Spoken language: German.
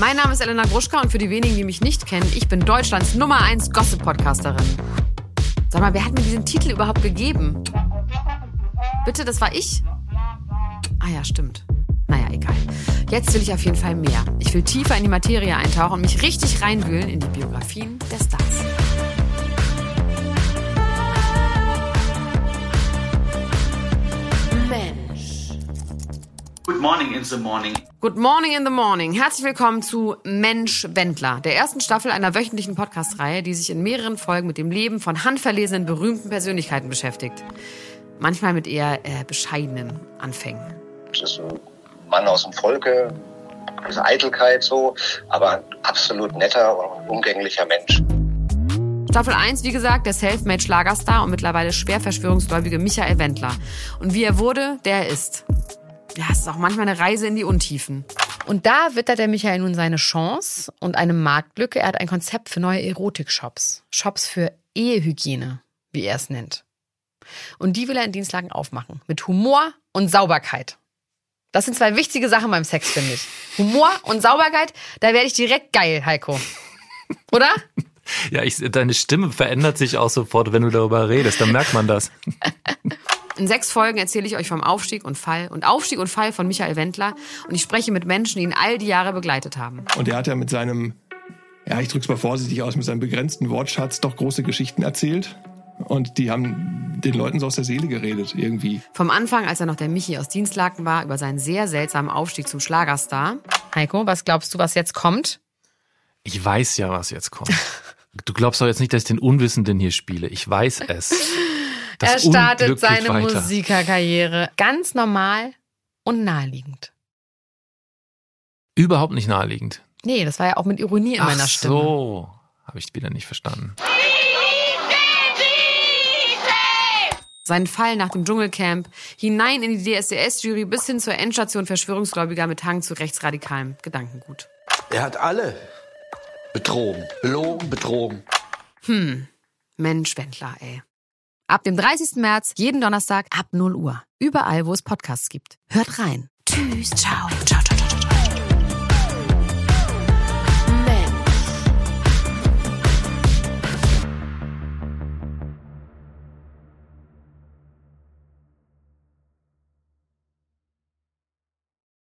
Mein Name ist Elena Gruschka und für die wenigen, die mich nicht kennen, ich bin Deutschlands Nummer 1 Gossip-Podcasterin. Sag mal, wer hat mir diesen Titel überhaupt gegeben? Bitte, das war ich? Ah ja, stimmt. Naja, egal. Jetzt will ich auf jeden Fall mehr. Ich will tiefer in die Materie eintauchen und mich richtig reinwühlen in die Biografien der Stars. Morning in the morning. Good morning in the morning. Herzlich willkommen zu Mensch Wendler, der ersten Staffel einer wöchentlichen Podcast-Reihe, die sich in mehreren Folgen mit dem Leben von handverlesenen berühmten Persönlichkeiten beschäftigt. Manchmal mit eher äh, bescheidenen Anfängen. Das ist ein Mann aus dem Volke, diese Eitelkeit so, aber ein absolut netter und umgänglicher Mensch. Staffel 1, wie gesagt, der Selfmade-Schlagerstar und mittlerweile schwer verschwörungsgläubige Michael Wendler. Und wie er wurde, der er ist. Ja, es ist auch manchmal eine Reise in die Untiefen. Und da wittert der Michael nun seine Chance und eine Marktlücke. Er hat ein Konzept für neue Erotik-Shops. Shops für Ehehygiene, wie er es nennt. Und die will er in Dienstlagen aufmachen. Mit Humor und Sauberkeit. Das sind zwei wichtige Sachen beim Sex, finde ich. Humor und Sauberkeit, da werde ich direkt geil, Heiko. Oder? Ja, ich, deine Stimme verändert sich auch sofort, wenn du darüber redest. Dann merkt man das. In sechs Folgen erzähle ich euch vom Aufstieg und Fall und Aufstieg und Fall von Michael Wendler und ich spreche mit Menschen, die ihn all die Jahre begleitet haben. Und er hat ja mit seinem, ja, ich drück's mal vorsichtig aus, mit seinem begrenzten Wortschatz doch große Geschichten erzählt. Und die haben den Leuten so aus der Seele geredet, irgendwie. Vom Anfang, als er noch der Michi aus Dienstlaken war, über seinen sehr seltsamen Aufstieg zum Schlagerstar. Heiko, was glaubst du, was jetzt kommt? Ich weiß ja, was jetzt kommt. Du glaubst doch jetzt nicht, dass ich den Unwissenden hier spiele. Ich weiß es. Das er startet Unglück seine. Musikerkarriere ganz normal und naheliegend. Überhaupt nicht naheliegend. Nee, das war ja auch mit Ironie in Ach meiner Stimme. so. Habe ich wieder nicht verstanden. Seinen Fall nach dem Dschungelcamp, hinein in die DSDS-Jury bis hin zur Endstation Verschwörungsgläubiger mit Hang zu rechtsradikalem Gedankengut. Er hat alle betrogen, belogen, betrogen. Mensch, Wendler, ey. Ab dem 30. März, jeden Donnerstag ab 0 Uhr. Überall, wo es Podcasts gibt. Hört rein. Tschüss, ciao, ciao,